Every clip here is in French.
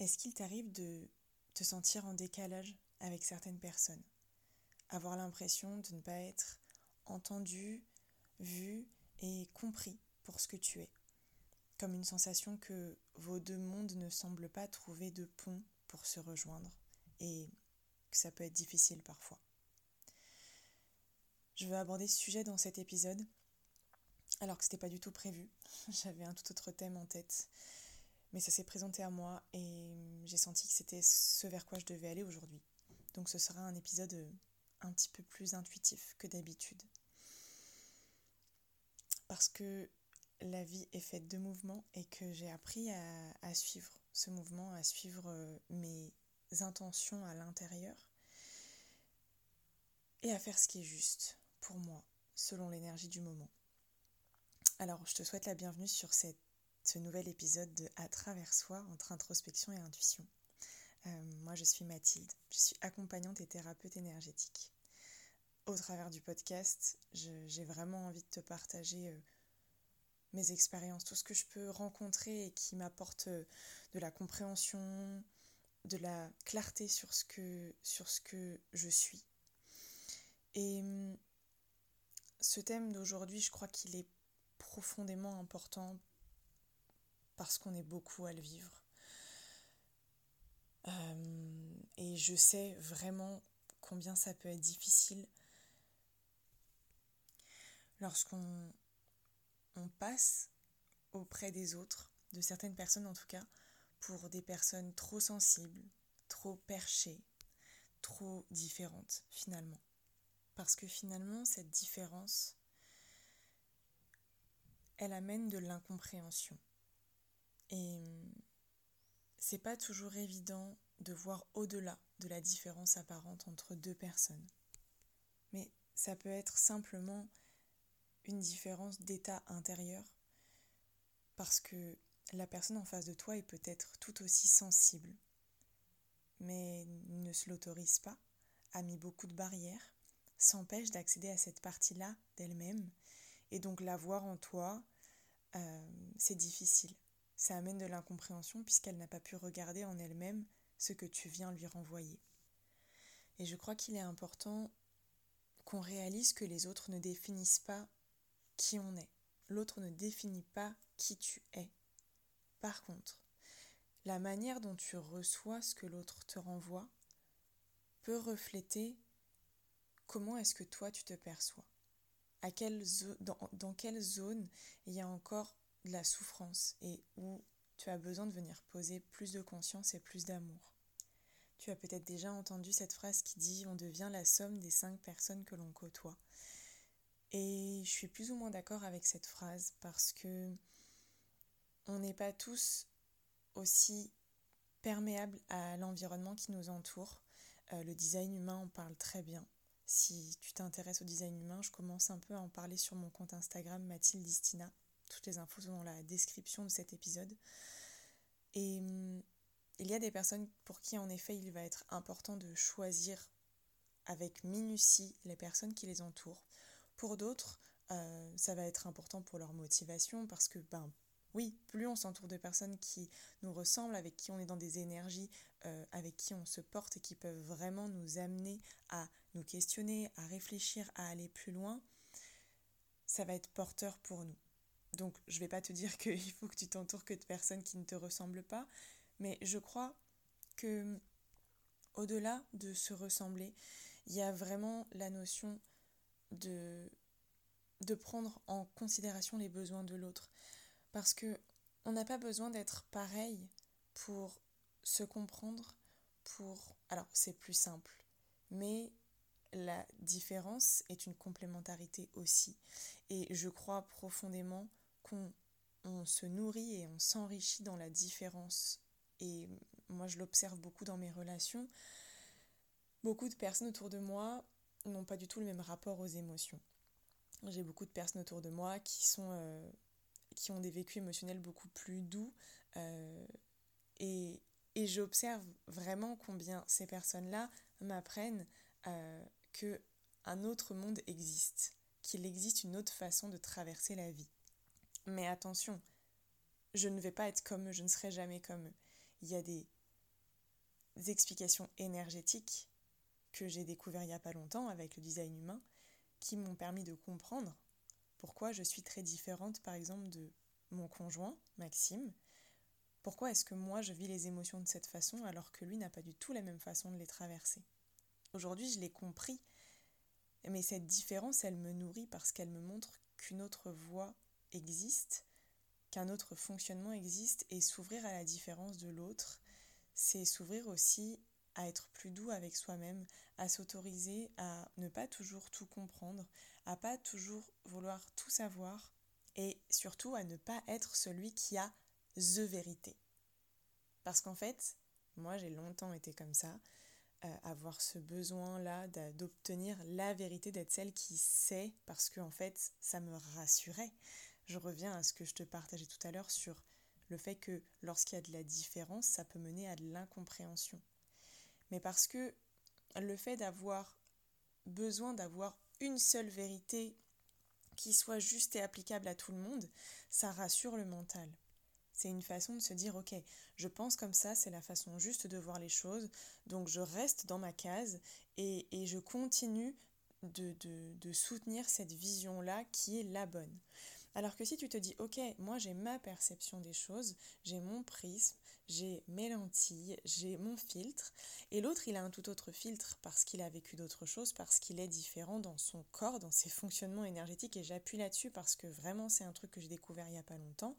Est-ce qu'il t'arrive de te sentir en décalage avec certaines personnes? Avoir l'impression de ne pas être entendu, vu et compris pour ce que tu es? Comme une sensation que vos deux mondes ne semblent pas trouver de pont pour se rejoindre et que ça peut être difficile parfois. Je veux aborder ce sujet dans cet épisode alors que c'était pas du tout prévu. J'avais un tout autre thème en tête. Mais ça s'est présenté à moi et j'ai senti que c'était ce vers quoi je devais aller aujourd'hui. Donc ce sera un épisode un petit peu plus intuitif que d'habitude. Parce que la vie est faite de mouvements et que j'ai appris à, suivre ce mouvement, à suivre euh, mes intentions à l'intérieur et à faire ce qui est juste pour moi, selon l'énergie du moment. Alors, je te souhaite la bienvenue sur ce nouvel épisode de À travers soi entre introspection et intuition. Euh, moi, je suis Mathilde, je suis accompagnante et thérapeute énergétique. Au travers du podcast, j'ai vraiment envie de te partager euh, mes expériences, tout ce que je peux rencontrer et qui m'apporte euh, de la compréhension, de la clarté sur ce que, sur ce que je suis. Et hum, ce thème d'aujourd'hui, je crois qu'il est profondément important parce qu'on est beaucoup à le vivre. Euh, et je sais vraiment combien ça peut être difficile lorsqu'on on passe auprès des autres, de certaines personnes en tout cas, pour des personnes trop sensibles, trop perchées, trop différentes finalement. Parce que finalement, cette différence, elle amène de l'incompréhension. Et c'est pas toujours évident de voir au-delà de la différence apparente entre deux personnes. Mais ça peut être simplement une différence d'état intérieur parce que la personne en face de toi est peut-être tout aussi sensible, mais ne se l'autorise pas, a mis beaucoup de barrières, s'empêche d'accéder à cette partie-là d'elle-même et donc la voir en toi, euh, c'est difficile. Ça amène de l'incompréhension puisqu'elle n'a pas pu regarder en elle-même ce que tu viens lui renvoyer. Et je crois qu'il est important qu'on réalise que les autres ne définissent pas qui on est. L'autre ne définit pas qui tu es. Par contre, la manière dont tu reçois ce que l'autre te renvoie peut refléter comment est-ce que toi tu te perçois dans, quelle zone il y a encore de la souffrance et où tu as besoin de venir poser plus de conscience et plus d'amour. Tu as peut-être déjà entendu cette phrase qui dit on devient la somme des cinq personnes que l'on côtoie. Et je suis plus ou moins d'accord avec cette phrase parce que on n'est pas tous aussi perméables à l'environnement qui nous entoure. Euh, le design humain en parle très bien. Si tu t'intéresses au design humain, je commence un peu à en parler sur mon compte Instagram Mathilde Distina. Toutes les infos sont dans la description de cet épisode. Et hum, il y a des personnes pour qui en effet il va être important de choisir avec minutie les personnes qui les entourent. Pour d'autres, euh, ça va être important pour leur motivation parce que ben oui, plus on s'entoure de personnes qui nous ressemblent, avec qui on est dans des énergies, euh, avec qui on se porte et qui peuvent vraiment nous amener à nous questionner, à réfléchir, à aller plus loin, ça va être porteur pour nous. Donc je vais pas te dire qu'il faut que tu t'entoures que de personnes qui ne te ressemblent pas, mais je crois que au-delà de se ressembler, il y a vraiment la notion de, de prendre en considération les besoins de l'autre. Parce que on n'a pas besoin d'être pareil pour se comprendre, pour... Alors c'est plus simple, mais la différence est une complémentarité aussi. Et je crois profondément qu'on se nourrit et on s'enrichit dans la différence. Et moi je l'observe beaucoup dans mes relations. Beaucoup de personnes autour de moi n'ont pas du tout le même rapport aux émotions. J'ai beaucoup de personnes autour de moi qui euh, ont des vécus émotionnels beaucoup plus doux. Euh, et, j'observe vraiment combien ces personnes-là m'apprennent euh, qu'un autre monde existe, qu'il existe une autre façon de traverser la vie. Mais attention, je ne vais pas être comme eux, je ne serai jamais comme eux. Il y a des explications énergétiques que j'ai découvert il n'y a pas longtemps avec le design humain qui m'ont permis de comprendre pourquoi je suis très différente par exemple de mon conjoint, Maxime. Pourquoi est-ce que moi je vis les émotions de cette façon alors que lui n'a pas du tout la même façon de les traverser? Aujourd'hui je l'ai compris, mais cette différence elle me nourrit parce qu'elle me montre qu'une autre voie existe, qu'un autre fonctionnement existe et s'ouvrir à la différence de l'autre, c'est s'ouvrir aussi à être plus doux avec soi-même, à s'autoriser à ne pas toujours tout comprendre, à pas toujours vouloir tout savoir et surtout à ne pas être celui qui a the vérité. Parce qu'en fait, moi j'ai longtemps été comme ça, euh, avoir ce besoin-là d'obtenir la vérité, d'être celle qui sait, parce que en fait ça me rassurait. Je reviens à ce que je te partageais tout à l'heure sur le fait que lorsqu'il y a de la différence, ça peut mener à de l'incompréhension. Mais parce que le fait d'avoir besoin d'avoir une seule vérité qui soit juste et applicable à tout le monde, ça rassure le mental. C'est une façon de se dire, ok, je pense comme ça, c'est la façon juste de voir les choses, donc je reste dans ma case et, je continue de, soutenir cette vision-là qui est la bonne. Alors que si tu te dis, ok, moi j'ai ma perception des choses, j'ai mon prisme, j'ai mes lentilles, j'ai mon filtre, et l'autre il a un tout autre filtre parce qu'il a vécu d'autres choses, parce qu'il est différent dans son corps, dans ses fonctionnements énergétiques, et j'appuie là-dessus parce que vraiment c'est un truc que j'ai découvert il n'y a pas longtemps,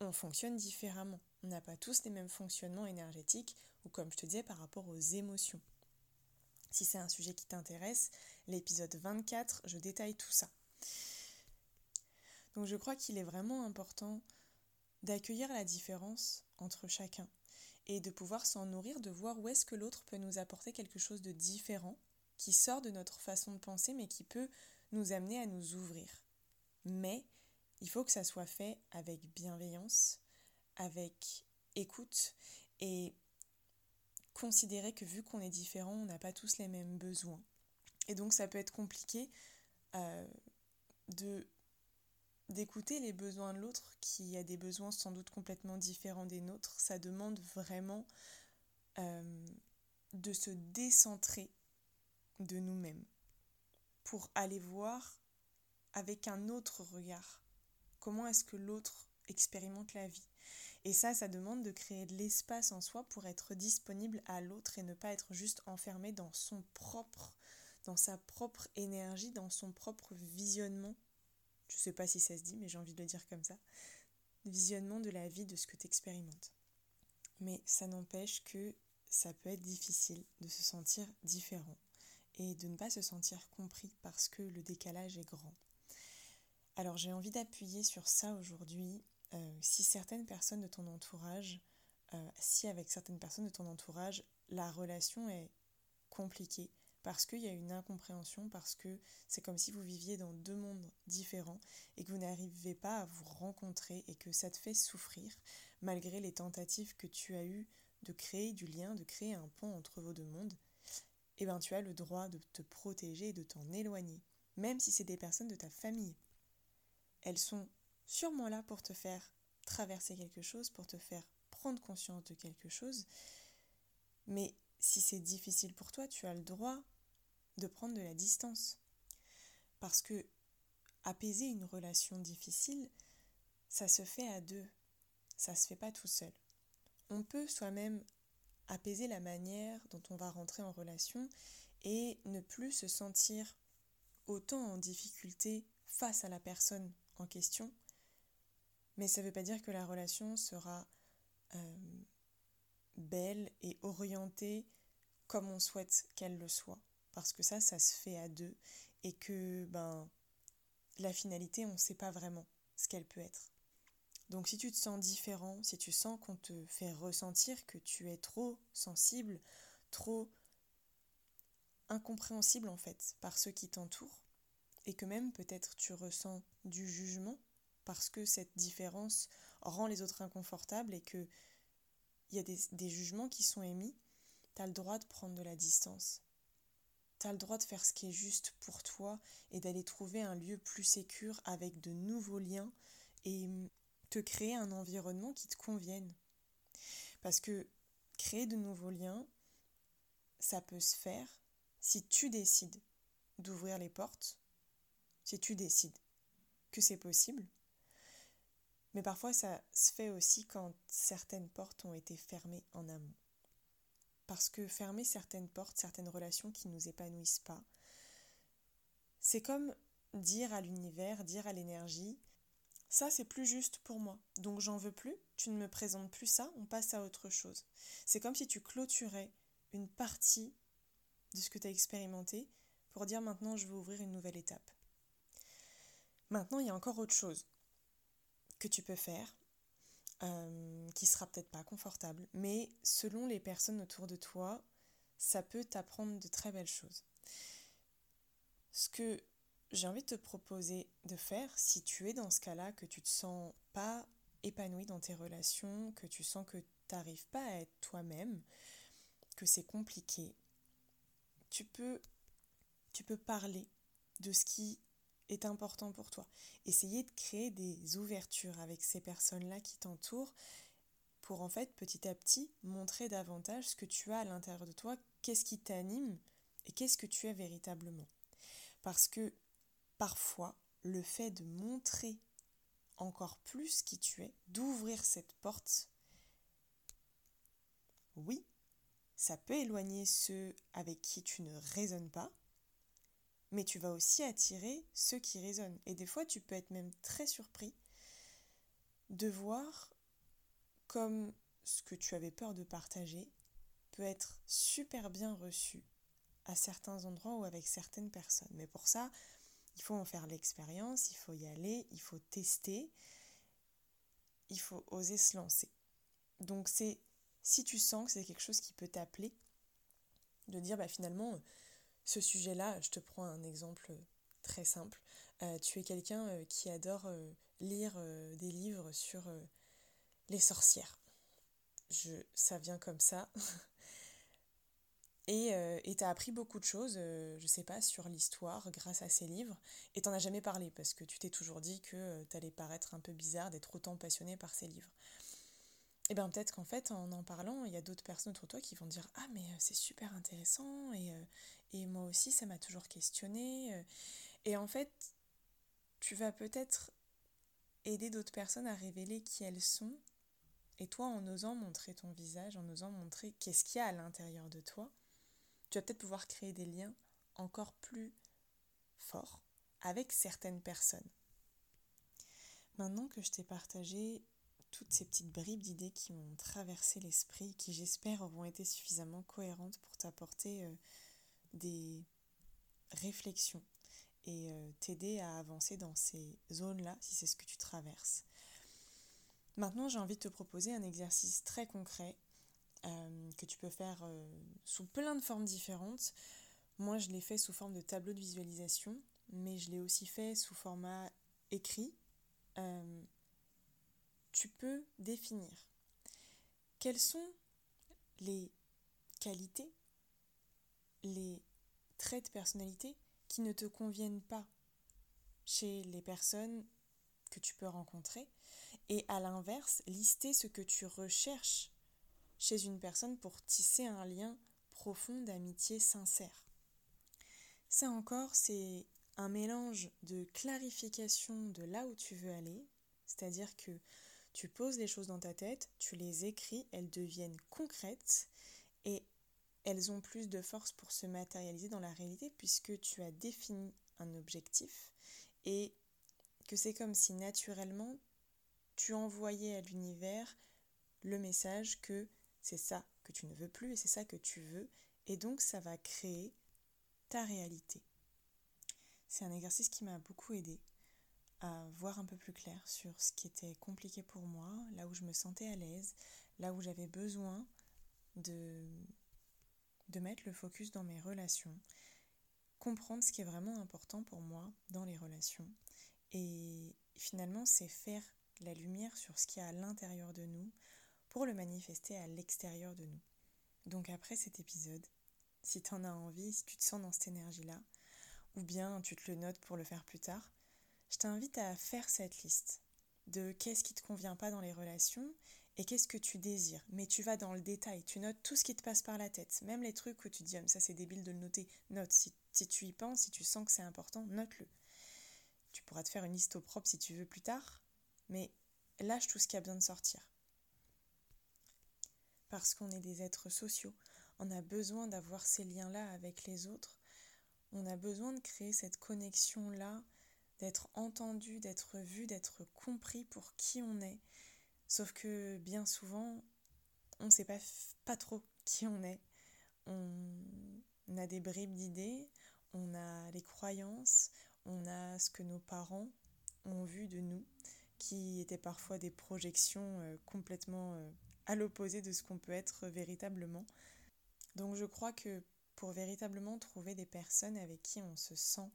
on fonctionne différemment. On n'a pas tous les mêmes fonctionnements énergétiques, ou comme je te disais, par rapport aux émotions. Si c'est un sujet qui t'intéresse, l'épisode 24, je détaille tout ça. Donc je crois qu'il est vraiment important d'accueillir la différence entre chacun et de pouvoir s'en nourrir, de voir où est-ce que l'autre peut nous apporter quelque chose de différent, qui sort de notre façon de penser, mais qui peut nous amener à nous ouvrir. Mais il faut que ça soit fait avec bienveillance, avec écoute et considérer que vu qu'on est différent, on n'a pas tous les mêmes besoins. Et donc ça peut être compliqué euh, de d'écouter les besoins de l'autre qui a des besoins sans doute complètement différents des nôtres, ça demande vraiment euh, de se décentrer de nous-mêmes pour aller voir avec un autre regard comment est-ce que l'autre expérimente la vie. Et ça, ça demande de créer de l'espace en soi pour être disponible à l'autre et ne pas être juste enfermé dans son propre, dans sa propre énergie, dans son propre visionnement je sais pas si ça se dit, mais j'ai envie de le dire comme ça, visionnement de la vie de ce que tu expérimentes. Mais ça n'empêche que ça peut être difficile de se sentir différent et de ne pas se sentir compris parce que le décalage est grand. Alors j'ai envie d'appuyer sur ça aujourd'hui. Euh, si certaines personnes de ton entourage, euh, si avec certaines personnes de ton entourage, la relation est compliquée, parce qu'il y a une incompréhension, parce que c'est comme si vous viviez dans deux mondes différents et que vous n'arrivez pas à vous rencontrer et que ça te fait souffrir malgré les tentatives que tu as eues de créer du lien, de créer un pont entre vos deux mondes, eh bien tu as le droit de te protéger et de t'en éloigner, même si c'est des personnes de ta famille. Elles sont sûrement là pour te faire traverser quelque chose, pour te faire prendre conscience de quelque chose, mais si c'est difficile pour toi, tu as le droit de prendre de la distance. Parce que apaiser une relation difficile, ça se fait à deux, ça se fait pas tout seul. On peut soi-même apaiser la manière dont on va rentrer en relation et ne plus se sentir autant en difficulté face à la personne en question, mais ça ne veut pas dire que la relation sera euh, belle et orientée comme on souhaite qu'elle le soit parce que ça, ça se fait à deux, et que ben, la finalité, on ne sait pas vraiment ce qu'elle peut être. Donc si tu te sens différent, si tu sens qu'on te fait ressentir que tu es trop sensible, trop incompréhensible en fait par ceux qui t'entourent, et que même peut-être tu ressens du jugement parce que cette différence rend les autres inconfortables et que il y a des, des jugements qui sont émis, tu as le droit de prendre de la distance tu le droit de faire ce qui est juste pour toi et d'aller trouver un lieu plus sécur avec de nouveaux liens et hum, te créer un environnement qui te convienne. Parce que créer de nouveaux liens, ça peut se faire si tu décides d'ouvrir les portes, si tu décides que c'est possible. Mais parfois, ça se fait aussi quand certaines portes ont été fermées en amont. Parce que fermer certaines portes, certaines relations qui ne nous épanouissent pas, c'est comme dire à l'univers, dire à l'énergie, ça c'est plus juste pour moi, donc j'en veux plus, tu ne me présentes plus ça, on passe à autre chose. C'est comme si tu clôturais une partie de ce que tu as expérimenté pour dire maintenant je veux ouvrir une nouvelle étape. Maintenant, il y a encore autre chose que tu peux faire, euh, qui sera peut-être pas confortable, mais selon les personnes autour de toi, ça peut t'apprendre de très belles choses. Ce que j'ai envie de te proposer de faire, si tu es dans ce cas-là, que tu te sens pas épanoui dans tes relations, que tu sens que tu n'arrives pas à être toi-même, que c'est compliqué, tu peux, tu peux parler de ce qui est important pour toi. Essayer de créer des ouvertures avec ces personnes-là qui t'entourent pour en fait petit à petit montrer davantage ce que tu as à l'intérieur de toi, qu'est-ce qui t'anime et qu'est-ce que tu es véritablement. Parce que parfois, le fait de montrer encore plus qui tu es, d'ouvrir cette porte, oui, ça peut éloigner ceux avec qui tu ne résonnes pas, mais tu vas aussi attirer ceux qui résonnent. Et des fois, tu peux être même très surpris de voir comme ce que tu avais peur de partager peut être super bien reçu à certains endroits ou avec certaines personnes. Mais pour ça, il faut en faire l'expérience, il faut y aller, il faut tester, il faut oser se lancer. Donc c'est si tu sens que c'est quelque chose qui peut t'appeler, de dire bah finalement ce sujet-là, je te prends un exemple très simple. Euh, tu es quelqu'un euh, qui adore euh, lire des livres sur les sorcières. Je, ça vient comme ça. Et tu as appris beaucoup de choses, je sais pas, sur l'histoire grâce à ces livres. Et t'en as jamais parlé parce que tu t'es toujours dit que tu allais paraître un peu bizarre d'être autant passionné par ces livres. Et bien peut-être qu'en fait, en en parlant, il y a d'autres personnes autour de toi qui vont dire Ah, mais c'est super intéressant et, et moi aussi, ça m'a toujours questionné. Euh. Et en fait, tu vas peut-être aider d'autres personnes à révéler qui elles sont. Et toi, en osant montrer ton visage, en osant montrer qu'est-ce qu'il y a à l'intérieur de toi, tu vas peut-être pouvoir créer des liens encore plus forts avec certaines personnes. Maintenant que je t'ai partagé toutes ces petites bribes d'idées qui m'ont traversé l'esprit, qui j'espère auront été suffisamment cohérentes pour t'apporter euh, des réflexions et euh, t'aider à avancer dans ces zones-là si c'est ce que tu traverses. Maintenant, j'ai envie de te proposer un exercice très concret euh, que tu peux faire sous plein de formes différentes. Moi, je l'ai fait sous forme de tableau de visualisation, mais je l'ai aussi fait sous format écrit. Tu peux définir quelles sont les qualités les traits de personnalité qui ne te conviennent pas chez les personnes que tu peux rencontrer et à l'inverse, lister ce que tu recherches chez une personne pour tisser un lien profond d'amitié sincère. Ça encore, c'est un mélange de clarification de là où tu veux aller, c'est-à-dire que tu poses les choses dans ta tête, tu les écris, elles deviennent concrètes et elles ont plus de force pour se matérialiser dans la réalité puisque tu as défini un objectif et que c'est comme si naturellement tu envoyais à l'univers le message que c'est ça que tu ne veux plus et c'est ça que tu veux et donc ça va créer ta réalité. C'est un exercice qui m'a beaucoup aidé à voir un peu plus clair sur ce qui était compliqué pour moi, là où je me sentais à l'aise, là où j'avais besoin de de mettre le focus dans mes relations, comprendre ce qui est vraiment important pour moi dans les relations. Et finalement, c'est faire la lumière sur ce qu'il y à l'intérieur de nous pour le manifester à l'extérieur de nous. Donc après cet épisode, si tu en as envie, si tu te sens dans cette énergie-là, ou bien tu te le notes pour le faire plus tard, je t'invite à faire cette liste de qu'est-ce qui ne te convient pas dans les relations et qu'est-ce que tu désires. Mais tu vas dans le détail, tu notes tout ce qui te passe par la tête, même les trucs où tu dis, ah, ça c'est débile de le noter. Note, si, si tu y penses, si tu sens que c'est important, note-le. Tu pourras te faire une liste au propre si tu veux plus tard, mais lâche tout ce qui a besoin de sortir. Parce qu'on est des êtres sociaux, on a besoin d'avoir ces liens-là avec les autres, on a besoin de créer cette connexion-là, d'être entendu, d'être vu, d'être compris pour qui on est. Sauf que bien souvent, on ne sait pas, pas trop qui on est. On a des bribes d'idées, on a les croyances, on a ce que nos parents ont vu de nous, qui étaient parfois des projections euh, complètement euh, à l'opposé de ce qu'on peut être véritablement. Donc je crois que pour véritablement trouver des personnes avec qui on se sent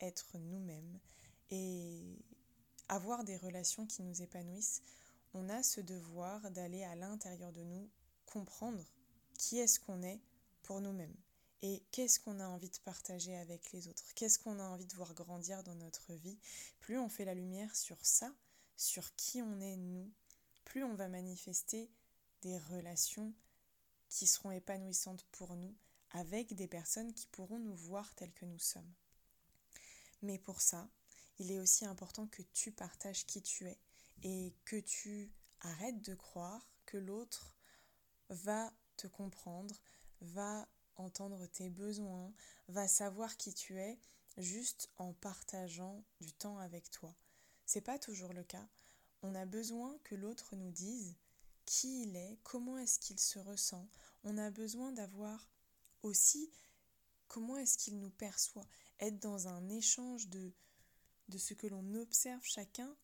être nous-mêmes et avoir des relations qui nous épanouissent, on a ce devoir d'aller à l'intérieur de nous comprendre qui est-ce qu'on est pour nous-mêmes et qu'est-ce qu'on a envie de partager avec les autres, qu'est-ce qu'on a envie de voir grandir dans notre vie. Plus on fait la lumière sur ça, sur qui on est nous, plus on va manifester des relations qui seront épanouissantes pour nous avec des personnes qui pourront nous voir tels que nous sommes. Mais pour ça, il est aussi important que tu partages qui tu es et que tu arrêtes de croire que l'autre va te comprendre, va entendre tes besoins, va savoir qui tu es juste en partageant du temps avec toi. C'est pas toujours le cas. On a besoin que l'autre nous dise qui il est, comment est-ce qu'il se ressent. On a besoin d'avoir aussi comment est-ce qu'il nous perçoit. Être dans un échange de, de ce que l'on observe chacun,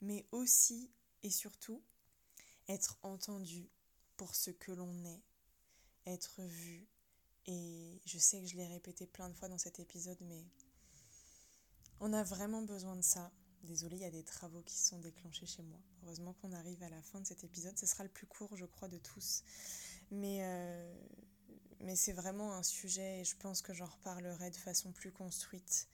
mais aussi et surtout être entendu pour ce que l'on est, être vu. Et je sais que je l'ai répété plein de fois dans cet épisode, mais on a vraiment besoin de ça Désolée, il y a des travaux qui sont déclenchés chez moi. Heureusement qu'on arrive à la fin de cet épisode. Ce sera le plus court, je crois, de tous. Mais, euh, c'est vraiment un sujet et je pense que j'en reparlerai de façon plus construite.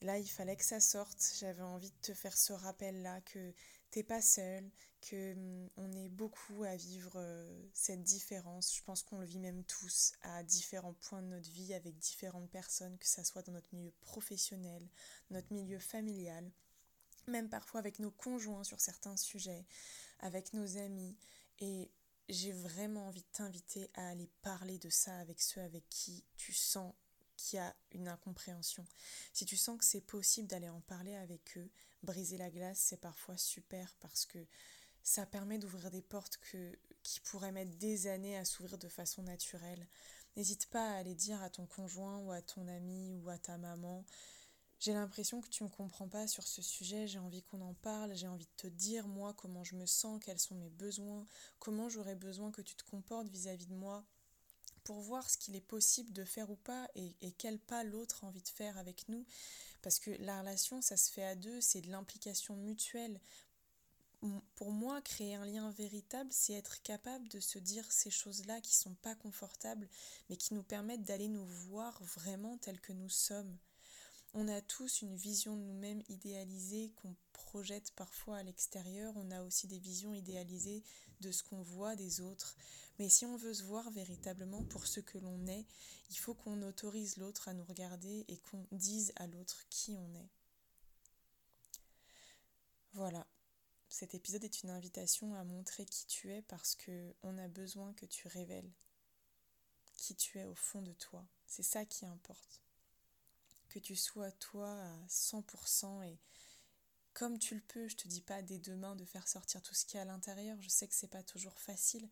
Là, il fallait que ça sorte. J'avais envie de te faire ce rappel-là que t'es pas seul, que hum, on est beaucoup à vivre euh, cette différence. Je pense qu'on le vit même tous à différents points de notre vie avec différentes personnes, que ça soit dans notre milieu professionnel, notre milieu familial même parfois avec nos conjoints sur certains sujets, avec nos amis. Et j'ai vraiment envie de t'inviter à aller parler de ça avec ceux avec qui tu sens qu'il y a une incompréhension. Si tu sens que c'est possible d'aller en parler avec eux, briser la glace, c'est parfois super parce que ça permet d'ouvrir des portes qui pourraient mettre des années à s'ouvrir de façon naturelle. N'hésite pas à aller dire à ton conjoint ou à ton ami ou à ta maman j'ai l'impression que tu ne me comprends pas sur ce sujet, j'ai envie qu'on en parle, j'ai envie de te dire moi comment je me sens, quels sont mes besoins, comment j'aurais besoin que tu te comportes vis-à-vis de moi pour voir ce qu'il est possible de faire ou pas et, quel pas l'autre a envie de faire avec nous. Parce que la relation, ça se fait à deux, c'est de l'implication mutuelle. Pour moi, créer un lien véritable, c'est être capable de se dire ces choses-là qui sont pas confortables, mais qui nous permettent d'aller nous voir vraiment tels que nous sommes. On a tous une vision de nous-mêmes idéalisée qu'on projette parfois à l'extérieur. On a aussi des visions idéalisées de ce qu'on voit des autres. Mais si on veut se voir véritablement pour ce que l'on est, il faut qu'on autorise l'autre à nous regarder et qu'on dise à l'autre qui on est. Voilà. Cet épisode est une invitation à montrer qui tu es parce que on a besoin que tu révèles qui tu es au fond de toi. C'est ça qui importe que tu sois toi à 100% et comme tu le peux, je te dis pas dès demain de faire sortir tout ce qui est à l'intérieur, je sais que c'est pas toujours facile,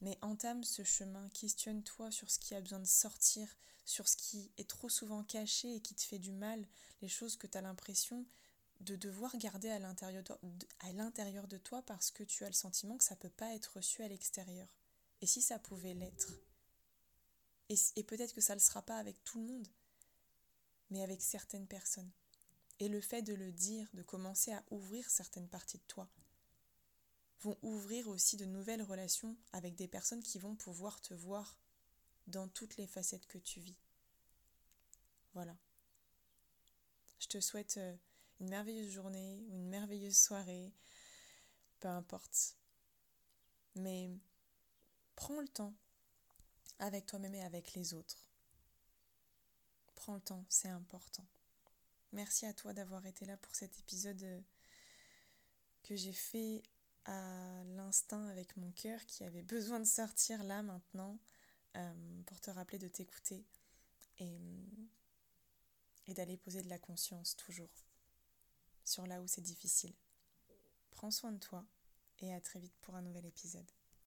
mais entame ce chemin, questionne-toi sur ce qui a besoin de sortir, sur ce qui est trop souvent caché et qui te fait du mal, les choses que tu as l'impression de devoir garder à l'intérieur de, toi parce que tu as le sentiment que ça peut pas être reçu à l'extérieur. Et si ça pouvait l'être? Et, et peut-être que ça ne le sera pas avec tout le monde mais avec certaines personnes. Et le fait de le dire, de commencer à ouvrir certaines parties de toi, vont ouvrir aussi de nouvelles relations avec des personnes qui vont pouvoir te voir dans toutes les facettes que tu vis. Voilà. Je te souhaite euh, une merveilleuse journée ou une merveilleuse soirée, peu importe. Mais prends le temps avec toi-même et avec les autres. Prends le temps, c'est important. Merci à toi d'avoir été là pour cet épisode euh, que j'ai fait à l'instinct avec mon cœur qui avait besoin de sortir là maintenant euh, pour te rappeler de t'écouter et, et d'aller poser de la conscience toujours sur là où c'est difficile. Prends soin de toi et à très vite pour un nouvel épisode.